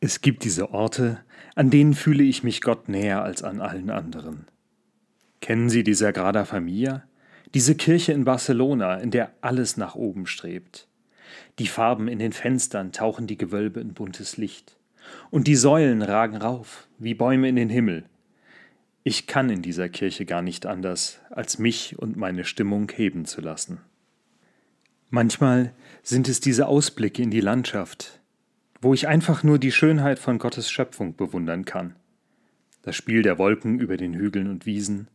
Es gibt diese Orte, an denen fühle ich mich Gott näher als an allen anderen. Kennen Sie die Sagrada Familia? Diese Kirche in Barcelona, in der alles nach oben strebt. Die Farben in den Fenstern tauchen die Gewölbe in buntes Licht. Und die Säulen ragen rauf, wie Bäume in den Himmel. Ich kann in dieser Kirche gar nicht anders, als mich und meine Stimmung heben zu lassen. Manchmal sind es diese Ausblicke in die Landschaft, wo ich einfach nur die Schönheit von Gottes Schöpfung bewundern kann. Das Spiel der Wolken über den Hügeln und Wiesen,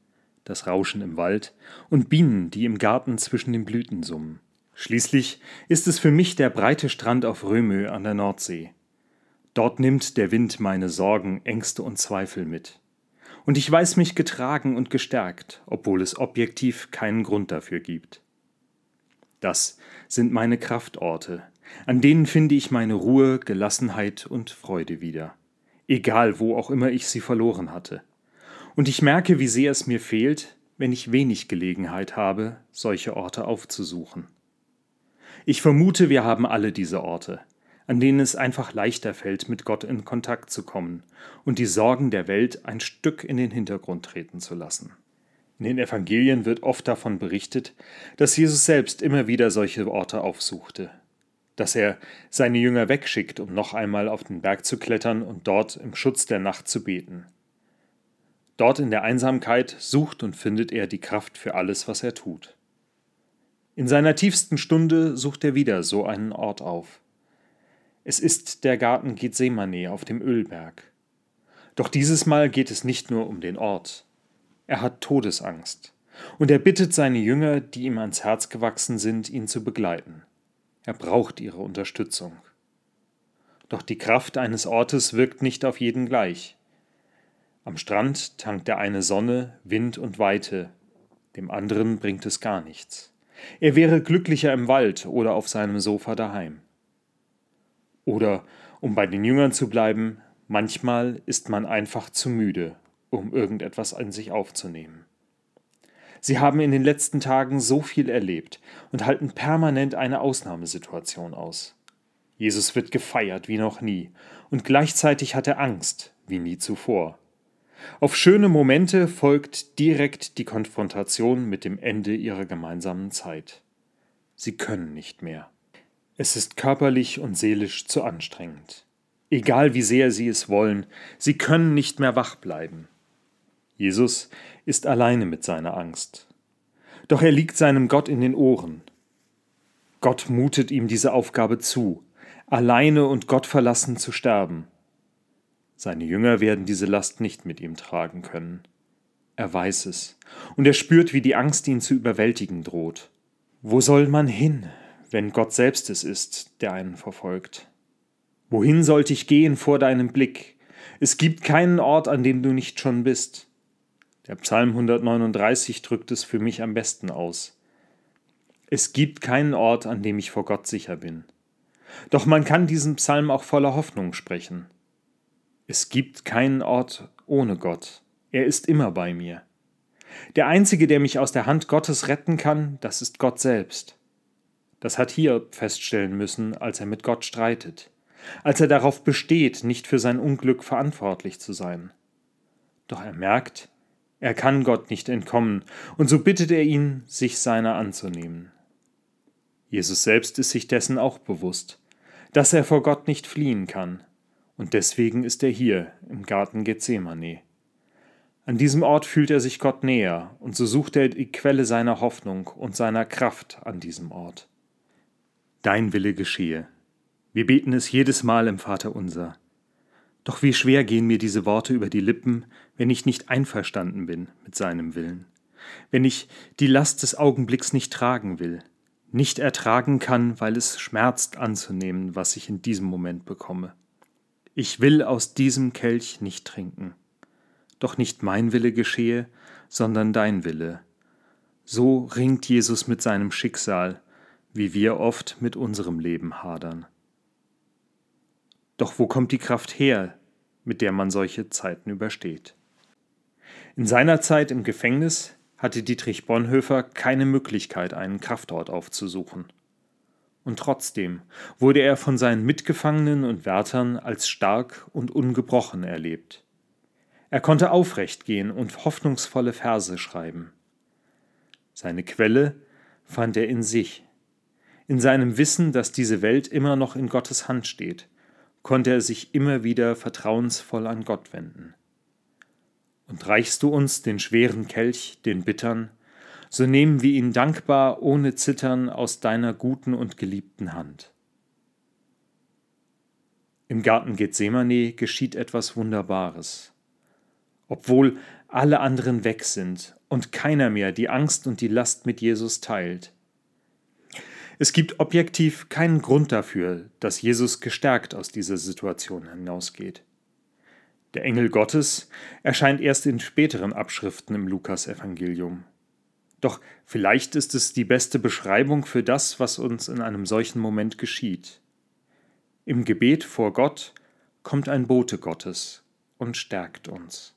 das Rauschen im Wald und Bienen, die im Garten zwischen den Blüten summen. Schließlich ist es für mich der breite Strand auf Römö an der Nordsee. Dort nimmt der Wind meine Sorgen, Ängste und Zweifel mit. Und ich weiß mich getragen und gestärkt, obwohl es objektiv keinen Grund dafür gibt. Das sind meine Kraftorte, an denen finde ich meine Ruhe, Gelassenheit und Freude wieder, egal wo auch immer ich sie verloren hatte. Und ich merke, wie sehr es mir fehlt, wenn ich wenig Gelegenheit habe, solche Orte aufzusuchen. Ich vermute, wir haben alle diese Orte, an denen es einfach leichter fällt, mit Gott in Kontakt zu kommen und die Sorgen der Welt ein Stück in den Hintergrund treten zu lassen. In den Evangelien wird oft davon berichtet, dass Jesus selbst immer wieder solche Orte aufsuchte, dass er seine Jünger wegschickt, um noch einmal auf den Berg zu klettern und dort im Schutz der Nacht zu beten. Dort in der Einsamkeit sucht und findet er die Kraft für alles, was er tut. In seiner tiefsten Stunde sucht er wieder so einen Ort auf. Es ist der Garten Gethsemane auf dem Ölberg. Doch dieses Mal geht es nicht nur um den Ort. Er hat Todesangst. Und er bittet seine Jünger, die ihm ans Herz gewachsen sind, ihn zu begleiten. Er braucht ihre Unterstützung. Doch die Kraft eines Ortes wirkt nicht auf jeden gleich. Am Strand tankt der eine Sonne, Wind und Weite, dem anderen bringt es gar nichts. Er wäre glücklicher im Wald oder auf seinem Sofa daheim. Oder, um bei den Jüngern zu bleiben, manchmal ist man einfach zu müde, um irgendetwas an sich aufzunehmen. Sie haben in den letzten Tagen so viel erlebt und halten permanent eine Ausnahmesituation aus. Jesus wird gefeiert wie noch nie, und gleichzeitig hat er Angst wie nie zuvor. Auf schöne Momente folgt direkt die Konfrontation mit dem Ende ihrer gemeinsamen Zeit. Sie können nicht mehr. Es ist körperlich und seelisch zu anstrengend. Egal wie sehr sie es wollen, sie können nicht mehr wach bleiben. Jesus ist alleine mit seiner Angst. Doch er liegt seinem Gott in den Ohren. Gott mutet ihm diese Aufgabe zu, alleine und Gott verlassen zu sterben. Seine Jünger werden diese Last nicht mit ihm tragen können. Er weiß es, und er spürt, wie die Angst ihn zu überwältigen droht. Wo soll man hin, wenn Gott selbst es ist, der einen verfolgt? Wohin sollte ich gehen vor deinem Blick? Es gibt keinen Ort, an dem du nicht schon bist. Der Psalm 139 drückt es für mich am besten aus. Es gibt keinen Ort, an dem ich vor Gott sicher bin. Doch man kann diesen Psalm auch voller Hoffnung sprechen. Es gibt keinen Ort ohne Gott. Er ist immer bei mir. Der Einzige, der mich aus der Hand Gottes retten kann, das ist Gott selbst. Das hat Hiob feststellen müssen, als er mit Gott streitet, als er darauf besteht, nicht für sein Unglück verantwortlich zu sein. Doch er merkt, er kann Gott nicht entkommen, und so bittet er ihn, sich seiner anzunehmen. Jesus selbst ist sich dessen auch bewusst, dass er vor Gott nicht fliehen kann, und deswegen ist er hier im Garten Gethsemane. An diesem Ort fühlt er sich Gott näher, und so sucht er die Quelle seiner Hoffnung und seiner Kraft an diesem Ort. Dein Wille geschehe. Wir beten es jedes Mal im Vater unser. Doch wie schwer gehen mir diese Worte über die Lippen, wenn ich nicht einverstanden bin mit seinem Willen, wenn ich die Last des Augenblicks nicht tragen will, nicht ertragen kann, weil es schmerzt anzunehmen, was ich in diesem Moment bekomme. Ich will aus diesem Kelch nicht trinken. Doch nicht mein Wille geschehe, sondern dein Wille. So ringt Jesus mit seinem Schicksal, wie wir oft mit unserem Leben hadern. Doch wo kommt die Kraft her, mit der man solche Zeiten übersteht? In seiner Zeit im Gefängnis hatte Dietrich Bonhoeffer keine Möglichkeit, einen Kraftort aufzusuchen. und trotzdem wurde er von seinen Mitgefangenen und Wärtern als stark und ungebrochen erlebt. Er konnte aufrecht gehen und hoffnungsvolle Verse schreiben. Seine Quelle fand er in sich. In seinem Wissen, dass diese Welt immer noch in Gottes Hand steht, konnte er sich immer wieder vertrauensvoll an Gott wenden. Und reichst du uns den schweren Kelch, den bittern, so nehmen wir ihn dankbar ohne Zittern aus deiner guten und geliebten Hand. Im Garten Gethsemane geschieht etwas Wunderbares. Obwohl alle anderen weg sind und keiner mehr die Angst und die Last mit Jesus teilt. Es gibt objektiv keinen Grund dafür, dass Jesus gestärkt aus dieser Situation hinausgeht. Der Engel Gottes erscheint erst in späteren Abschriften im Lukasevangelium. Doch vielleicht ist es die beste Beschreibung für das, was uns in einem solchen Moment geschieht. Im Gebet vor Gott kommt ein Bote Gottes und stärkt uns.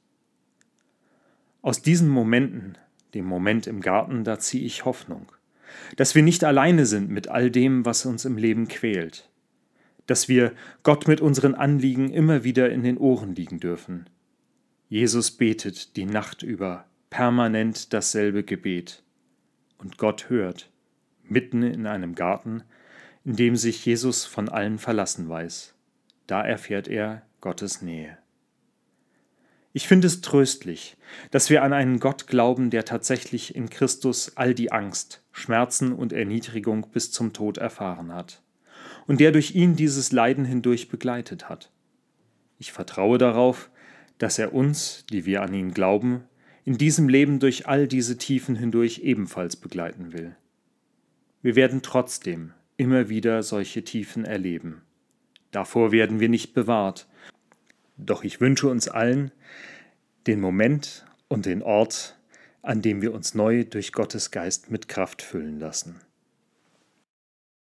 Aus diesen Momenten, dem Moment im Garten, da ziehe ich Hoffnung, dass wir nicht alleine sind mit all dem, was uns im Leben quält, dass wir Gott mit unseren Anliegen immer wieder in den Ohren liegen dürfen. Jesus betet die Nacht über permanent dasselbe Gebet. Und Gott hört, mitten in einem Garten, in dem sich Jesus von allen verlassen weiß. Da erfährt er Gottes Nähe. Ich finde es tröstlich, dass wir an einen Gott glauben, der tatsächlich in Christus all die Angst, Schmerzen und Erniedrigung bis zum Tod erfahren hat und der durch ihn dieses Leiden hindurch begleitet hat. Ich vertraue darauf, dass er uns, die wir an ihn glauben, in diesem Leben durch all diese Tiefen hindurch ebenfalls begleiten will. Wir werden trotzdem immer wieder solche Tiefen erleben. Davor werden wir nicht bewahrt, doch ich wünsche uns allen den Moment und den Ort, an dem wir uns neu durch Gottes Geist mit Kraft füllen lassen.